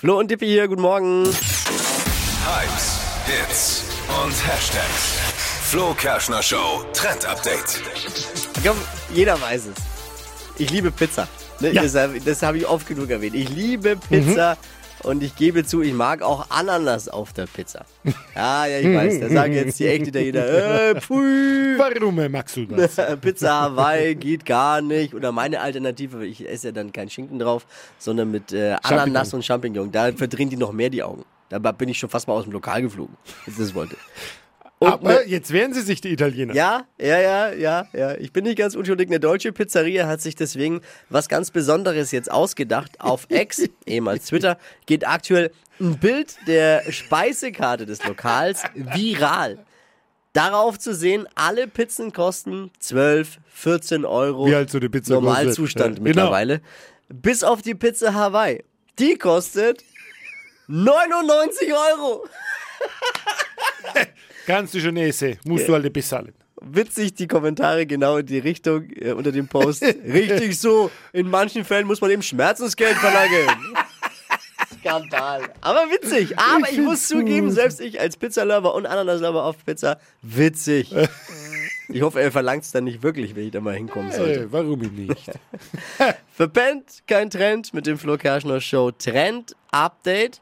Flo und Dippi hier, guten Morgen. Hypes, Hits und Hashtags. Flo Kerschner Show Trend Update. Ich glaube, jeder weiß es. Ich liebe Pizza. Ne? Ja. Das, das habe ich oft genug erwähnt. Ich liebe Pizza und ich gebe zu, ich mag auch Ananas auf der Pizza. Ja, ja, ich weiß. Da sagen jetzt die echten Italiener, äh, pfui. Warum äh, magst du das? Pizza Hawaii geht gar nicht. Oder meine Alternative, ich esse ja dann keinen Schinken drauf, sondern mit äh, Ananas Champignon. und Champignon. Da verdrehen die noch mehr die Augen. Da bin ich schon fast mal aus dem Lokal geflogen, wenn ich das wollte. Und Aber ne- jetzt wehren sie sich, die Italiener. ja, ja, ja, ja, ja. Ich bin nicht ganz unschuldig. Eine deutsche Pizzeria hat sich deswegen was ganz Besonderes jetzt ausgedacht. Auf X, ehemals Twitter, geht aktuell ein Bild der Speisekarte des Lokals viral. Darauf zu sehen, alle Pizzen kosten 12, 14 Euro. Wie halt so eine Pizza Normalzustand. Ja, mittlerweile. Bis auf die Pizza Hawaii. Die kostet 99 Euro. Kannst du schon essen, musst du halt bezahlen. witzig die Kommentare genau in die Richtung äh, unter dem Post. Richtig so. In manchen Fällen muss man eben Schmerzensgeld verlangen. Skandal. Aber witzig. Aber ich, muss zugeben, selbst ich als Pizzalover und Ananaslover auf Pizza, witzig. Ich hoffe, er verlangt es dann nicht wirklich, wenn ich da mal hinkommen sollte. Äh, warum nicht? Verpennt, kein Trend mit dem Flo Kerschner Show Trend Update.